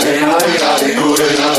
Hey, I got it good enough.